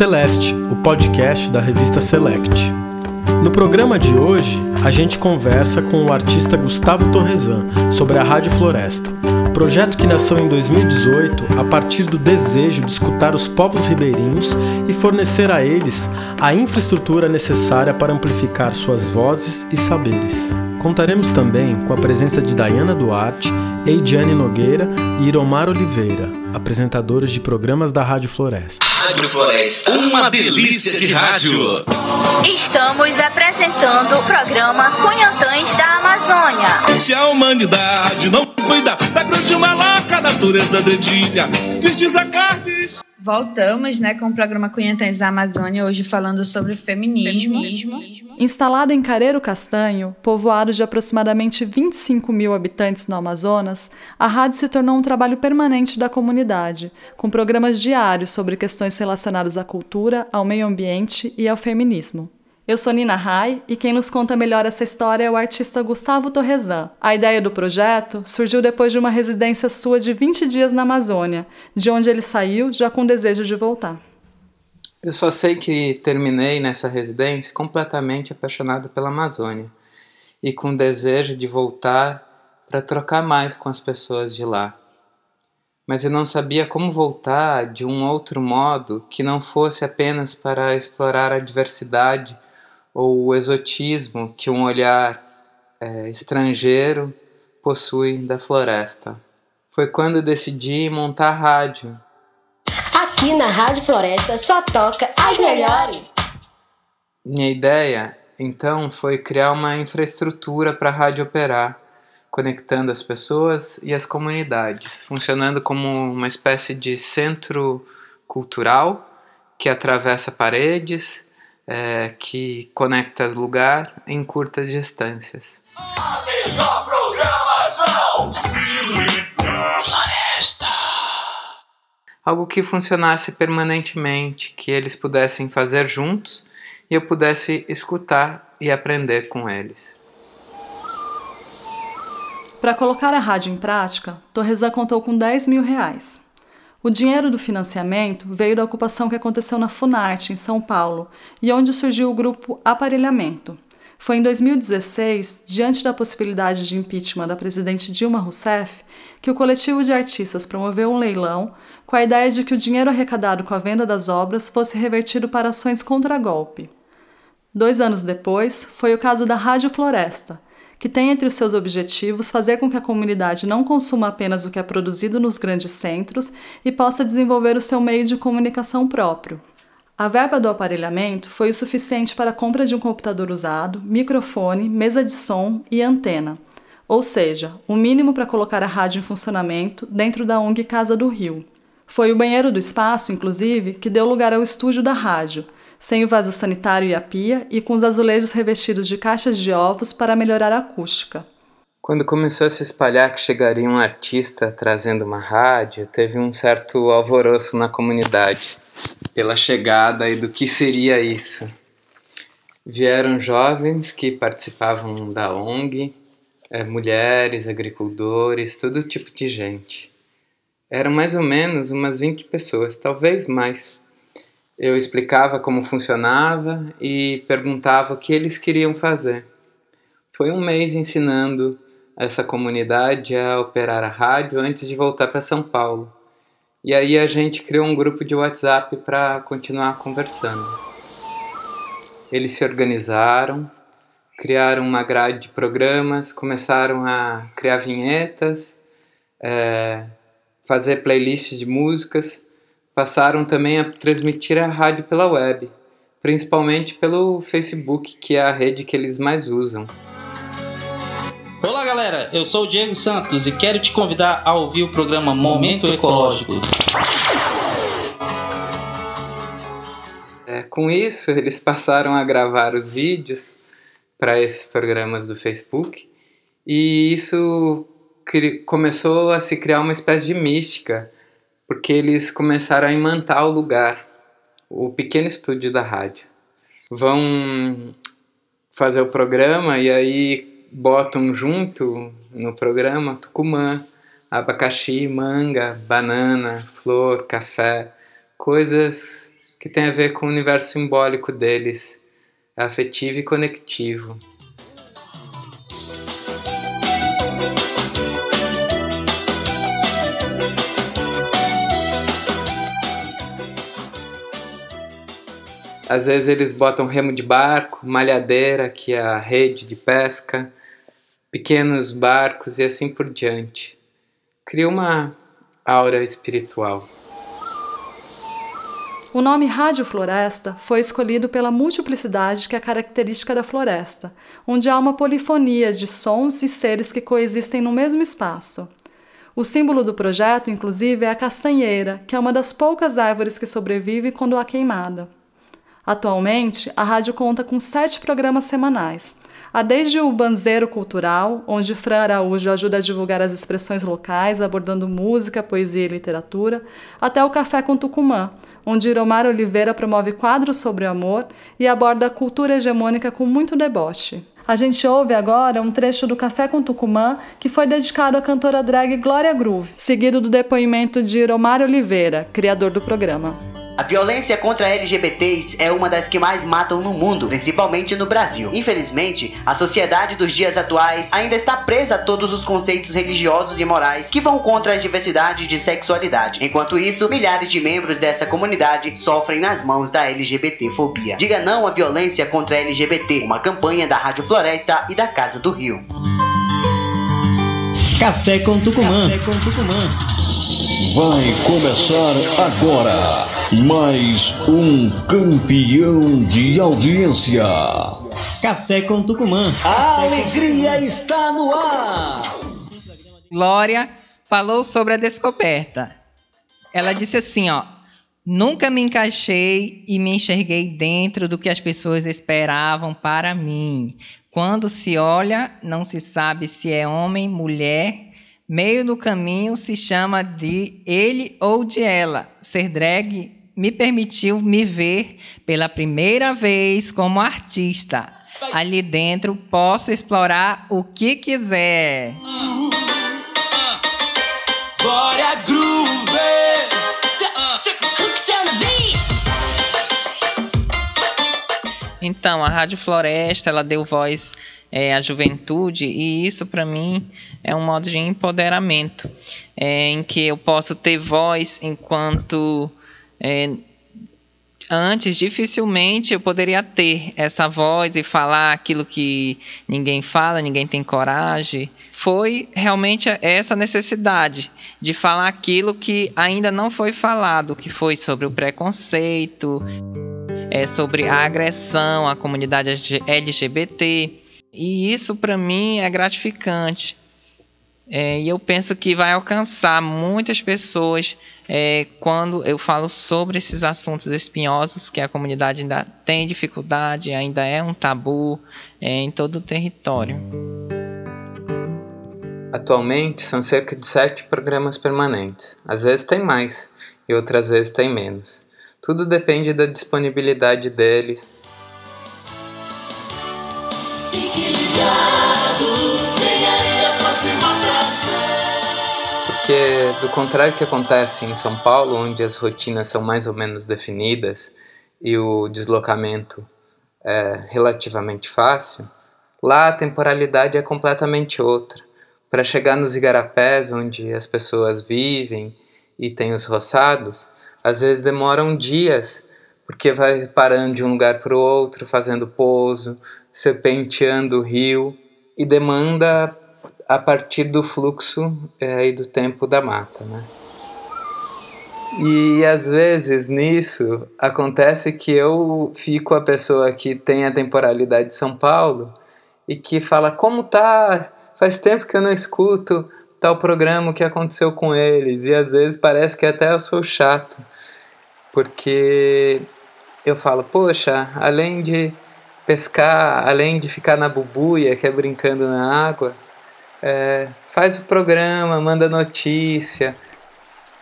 Celeste, o podcast da revista Select. No programa de hoje, a gente conversa com o artista Gustavo Torresan sobre a Rádio Floresta, projeto que nasceu em 2018 a partir do desejo de escutar os povos ribeirinhos e fornecer a eles a infraestrutura necessária para amplificar suas vozes e saberes. Contaremos também com a presença de Dayana Duarte, Eidiane Nogueira e Iromar Oliveira, apresentadores de programas da Rádio Floresta. Rádio Floresta, uma delícia de rádio. Estamos apresentando o programa Cunhantães da Amazônia. Se a humanidade não cuida da grande malaca, a natureza dedilha, diz a Cartes. Voltamos né, com o programa Cunhantães da Amazônia, hoje falando sobre feminismo. feminismo. Instalada em Careiro Castanho, povoado de aproximadamente 25 mil habitantes no Amazonas, a rádio se tornou um trabalho permanente da comunidade, com programas diários sobre questões relacionadas à cultura, ao meio ambiente e ao feminismo. Eu sou Nina Rai e quem nos conta melhor essa história é o artista Gustavo Torresan. A ideia do projeto surgiu depois de uma residência sua de 20 dias na Amazônia, de onde ele saiu já com desejo de voltar. Eu só sei que terminei nessa residência completamente apaixonado pela Amazônia e com desejo de voltar para trocar mais com as pessoas de lá. Mas eu não sabia como voltar de um outro modo que não fosse apenas para explorar a diversidade ou o exotismo que um olhar é, estrangeiro possui da floresta. Foi quando decidi montar rádio. Aqui na Rádio Floresta só toca as melhores. Minha ideia, então, foi criar uma infraestrutura para a rádio operar, conectando as pessoas e as comunidades, funcionando como uma espécie de centro cultural que atravessa paredes é, que conecta lugar em curtas distâncias. Floresta! Algo que funcionasse permanentemente, que eles pudessem fazer juntos e eu pudesse escutar e aprender com eles. Para colocar a rádio em prática, Torresa contou com 10 mil reais. O dinheiro do financiamento veio da ocupação que aconteceu na Funarte, em São Paulo, e onde surgiu o grupo Aparelhamento. Foi em 2016, diante da possibilidade de impeachment da presidente Dilma Rousseff, que o coletivo de artistas promoveu um leilão com a ideia de que o dinheiro arrecadado com a venda das obras fosse revertido para ações contra golpe. Dois anos depois, foi o caso da Rádio Floresta, que tem entre os seus objetivos fazer com que a comunidade não consuma apenas o que é produzido nos grandes centros e possa desenvolver o seu meio de comunicação próprio. A verba do aparelhamento foi o suficiente para a compra de um computador usado, microfone, mesa de som e antena, ou seja, o mínimo para colocar a rádio em funcionamento dentro da ONG Casa do Rio. Foi o banheiro do espaço, inclusive, que deu lugar ao estúdio da rádio, sem o vaso sanitário e a pia e com os azulejos revestidos de caixas de ovos para melhorar a acústica. Quando começou a se espalhar que chegaria um artista trazendo uma rádio, teve um certo alvoroço na comunidade pela chegada e do que seria isso. Vieram jovens que participavam da ONG, é, mulheres, agricultores, todo tipo de gente. Eram mais ou menos umas 20 pessoas, talvez mais eu explicava como funcionava e perguntava o que eles queriam fazer. Foi um mês ensinando essa comunidade a operar a rádio antes de voltar para São Paulo. E aí a gente criou um grupo de WhatsApp para continuar conversando. Eles se organizaram, criaram uma grade de programas, começaram a criar vinhetas, é, fazer playlists de músicas passaram também a transmitir a rádio pela web, principalmente pelo Facebook, que é a rede que eles mais usam. Olá galera, eu sou o Diego Santos e quero te convidar a ouvir o programa Momento Ecológico. É, com isso, eles passaram a gravar os vídeos para esses programas do Facebook e isso começou a se criar uma espécie de mística porque eles começaram a imantar o lugar, o pequeno estúdio da rádio. Vão fazer o programa e aí botam junto no programa tucumã, abacaxi, manga, banana, flor, café, coisas que tem a ver com o universo simbólico deles, afetivo e conectivo. Às vezes eles botam remo de barco, malhadeira, que é a rede de pesca, pequenos barcos e assim por diante. Cria uma aura espiritual. O nome Rádio Floresta foi escolhido pela multiplicidade que é característica da floresta, onde há uma polifonia de sons e seres que coexistem no mesmo espaço. O símbolo do projeto, inclusive, é a castanheira, que é uma das poucas árvores que sobrevive quando há queimada. Atualmente, a rádio conta com sete programas semanais. Há desde o Banzeiro Cultural, onde Fran Araújo ajuda a divulgar as expressões locais, abordando música, poesia e literatura, até o Café com Tucumã, onde Iromar Oliveira promove quadros sobre o amor e aborda a cultura hegemônica com muito deboche. A gente ouve agora um trecho do Café com Tucumã que foi dedicado à cantora drag Glória Groove, seguido do depoimento de Iromar Oliveira, criador do programa. A violência contra LGBTs é uma das que mais matam no mundo, principalmente no Brasil. Infelizmente, a sociedade dos dias atuais ainda está presa a todos os conceitos religiosos e morais que vão contra as diversidades de sexualidade. Enquanto isso, milhares de membros dessa comunidade sofrem nas mãos da LGBT-fobia. Diga não à violência contra LGBT, uma campanha da Rádio Floresta e da Casa do Rio. Café com Tucumã. Café com Tucumã. Vai começar agora mais um campeão de audiência. Café com Tucumã. A alegria está no ar. Glória falou sobre a descoberta. Ela disse assim, ó: Nunca me encaixei e me enxerguei dentro do que as pessoas esperavam para mim. Quando se olha, não se sabe se é homem, mulher Meio do caminho se chama de ele ou de ela. Ser drag me permitiu me ver pela primeira vez como artista. Ali dentro posso explorar o que quiser. Glória Groove! Então, a Rádio Floresta, ela deu voz é, à juventude e isso para mim é um modo de empoderamento, é, em que eu posso ter voz enquanto é, antes dificilmente eu poderia ter essa voz e falar aquilo que ninguém fala, ninguém tem coragem. Foi realmente essa necessidade de falar aquilo que ainda não foi falado, que foi sobre o preconceito, é sobre a agressão à comunidade LGBT. E isso para mim é gratificante. É, e eu penso que vai alcançar muitas pessoas é, quando eu falo sobre esses assuntos espinhosos que a comunidade ainda tem dificuldade, ainda é um tabu é, em todo o território. Atualmente são cerca de sete programas permanentes. Às vezes tem mais e outras vezes tem menos. Tudo depende da disponibilidade deles Porque, do contrário que acontece em São Paulo, onde as rotinas são mais ou menos definidas e o deslocamento é relativamente fácil, lá a temporalidade é completamente outra. Para chegar nos igarapés, onde as pessoas vivem e tem os roçados, às vezes demoram dias, porque vai parando de um lugar para o outro, fazendo pouso, serpenteando o rio, e demanda a partir do fluxo é, e do tempo da mata, né? E às vezes nisso acontece que eu fico a pessoa que tem a temporalidade de São Paulo e que fala como tá, faz tempo que eu não escuto tal programa que aconteceu com eles e às vezes parece que até eu sou chato porque eu falo, poxa, além de pescar, além de ficar na bubuia, que é brincando na água, é, faz o programa, manda notícia.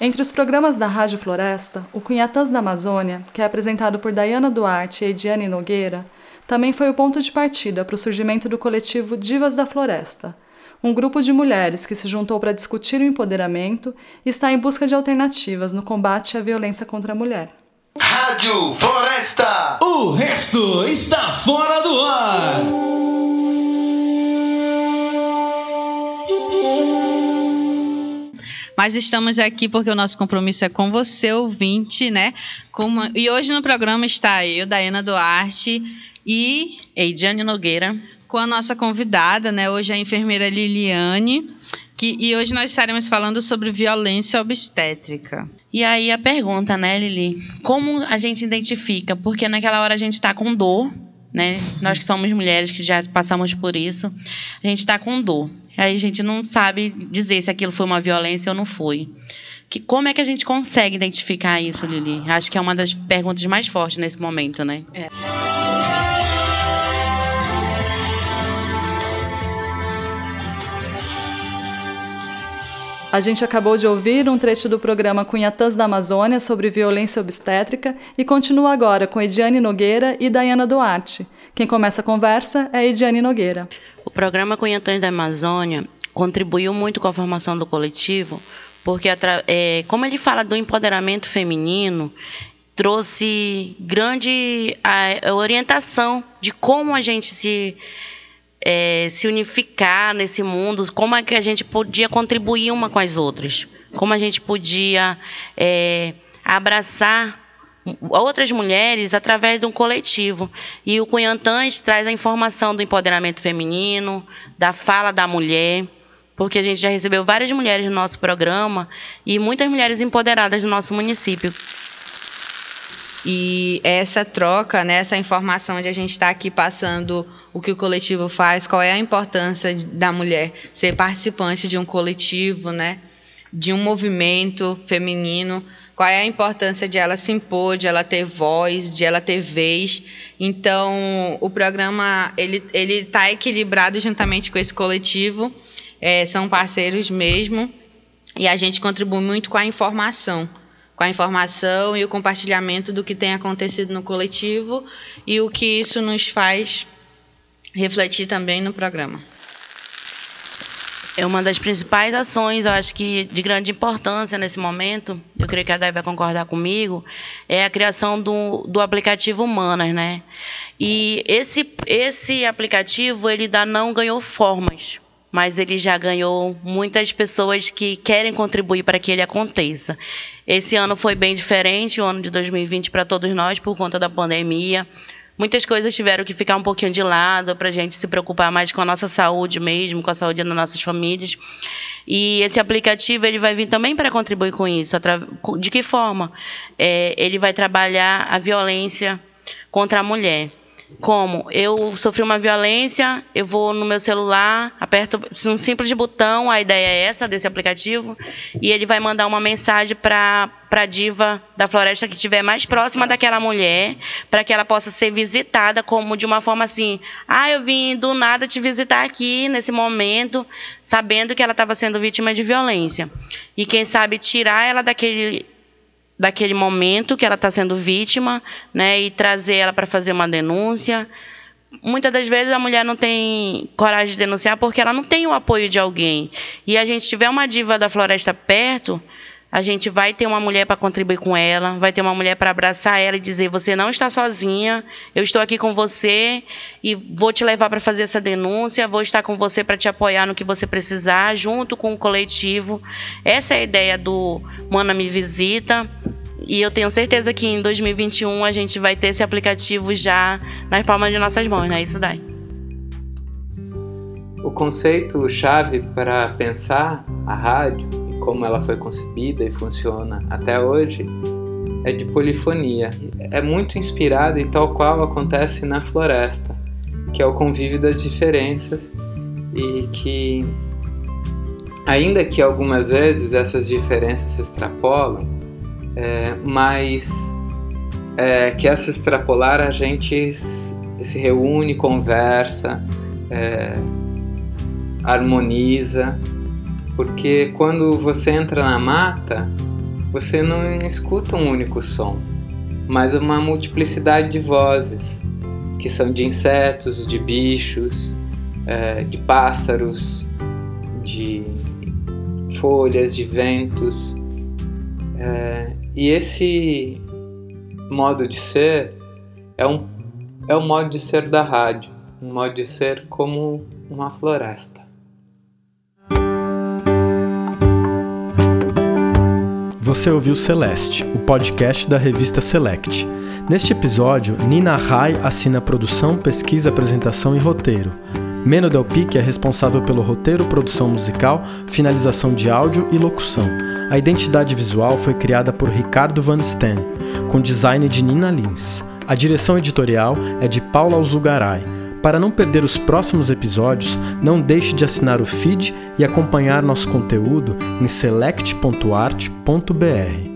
Entre os programas da Rádio Floresta, o Cunhatãs da Amazônia, que é apresentado por Dayana Duarte e Ediane Nogueira, também foi o ponto de partida para o surgimento do coletivo Divas da Floresta, um grupo de mulheres que se juntou para discutir o empoderamento e está em busca de alternativas no combate à violência contra a mulher. Rádio Floresta. O resto está fora do ar. Mas estamos aqui porque o nosso compromisso é com você, ouvinte, né? Uma... E hoje no programa está eu, Daiana Duarte e Eidiane Nogueira. Com a nossa convidada, né? Hoje a enfermeira Liliane. Que... E hoje nós estaremos falando sobre violência obstétrica. E aí a pergunta, né, Lili? Como a gente identifica? Porque naquela hora a gente está com dor, né? Nós que somos mulheres que já passamos por isso, a gente está com dor. Aí a gente não sabe dizer se aquilo foi uma violência ou não foi. Que, como é que a gente consegue identificar isso, Lili? Acho que é uma das perguntas mais fortes nesse momento, né? É. A gente acabou de ouvir um trecho do programa Cunhatãs da Amazônia sobre violência obstétrica e continua agora com Ediane Nogueira e Dayana Duarte. Quem começa a conversa é Ediane Nogueira. O programa Cunhatãs da Amazônia contribuiu muito com a formação do coletivo, porque é, como ele fala do empoderamento feminino, trouxe grande orientação de como a gente se é, se unificar nesse mundo, como é que a gente podia contribuir uma com as outras, como a gente podia é, abraçar outras mulheres através de um coletivo. E o Cunhantãs traz a informação do empoderamento feminino, da fala da mulher, porque a gente já recebeu várias mulheres no nosso programa e muitas mulheres empoderadas no nosso município. E essa troca, né, essa informação de a gente estar tá aqui passando o que o coletivo faz, qual é a importância da mulher ser participante de um coletivo, né, de um movimento feminino, qual é a importância de ela se impor, de ela ter voz, de ela ter vez. Então, o programa ele ele está equilibrado juntamente com esse coletivo, é, são parceiros mesmo, e a gente contribui muito com a informação com a informação e o compartilhamento do que tem acontecido no coletivo e o que isso nos faz refletir também no programa. É uma das principais ações, eu acho que de grande importância nesse momento, eu creio que a Dai vai concordar comigo, é a criação do, do aplicativo Humanas, né? E esse, esse aplicativo, ele ainda não ganhou formas, mas ele já ganhou muitas pessoas que querem contribuir para que ele aconteça. Esse ano foi bem diferente, o ano de 2020 para todos nós, por conta da pandemia. Muitas coisas tiveram que ficar um pouquinho de lado para a gente se preocupar mais com a nossa saúde mesmo, com a saúde das nossas famílias. E esse aplicativo ele vai vir também para contribuir com isso. De que forma? É, ele vai trabalhar a violência contra a mulher. Como? Eu sofri uma violência, eu vou no meu celular, aperto um simples botão, a ideia é essa desse aplicativo, e ele vai mandar uma mensagem para a diva da floresta que estiver mais próxima daquela mulher, para que ela possa ser visitada como de uma forma assim: ah, eu vim do nada te visitar aqui nesse momento, sabendo que ela estava sendo vítima de violência. E quem sabe tirar ela daquele daquele momento que ela está sendo vítima, né, e trazer ela para fazer uma denúncia. Muitas das vezes a mulher não tem coragem de denunciar porque ela não tem o apoio de alguém. E a gente tiver uma diva da floresta perto, a gente vai ter uma mulher para contribuir com ela, vai ter uma mulher para abraçar ela e dizer: você não está sozinha, eu estou aqui com você e vou te levar para fazer essa denúncia, vou estar com você para te apoiar no que você precisar, junto com o coletivo. Essa é a ideia do Mana Me Visita. E eu tenho certeza que em 2021 a gente vai ter esse aplicativo já nas palmas de nossas mãos, não é isso, Dai? O conceito chave para pensar a rádio como ela foi concebida e funciona até hoje, é de polifonia. É muito inspirada e tal qual acontece na floresta, que é o convívio das diferenças e que, ainda que algumas vezes essas diferenças se extrapolam, é, mas é, que essa extrapolar a gente se reúne, conversa, é, harmoniza porque quando você entra na mata, você não escuta um único som, mas uma multiplicidade de vozes, que são de insetos, de bichos, é, de pássaros, de folhas, de ventos. É, e esse modo de ser é um, é um modo de ser da rádio, um modo de ser como uma floresta. Você ouviu Celeste, o podcast da revista Select. Neste episódio, Nina Rai assina produção, pesquisa, apresentação e roteiro. Meno Del Pique é responsável pelo roteiro, produção musical, finalização de áudio e locução. A identidade visual foi criada por Ricardo Van Steen, com design de Nina Lins. A direção editorial é de Paula Alzugaray. Para não perder os próximos episódios, não deixe de assinar o feed e acompanhar nosso conteúdo em select.art.br.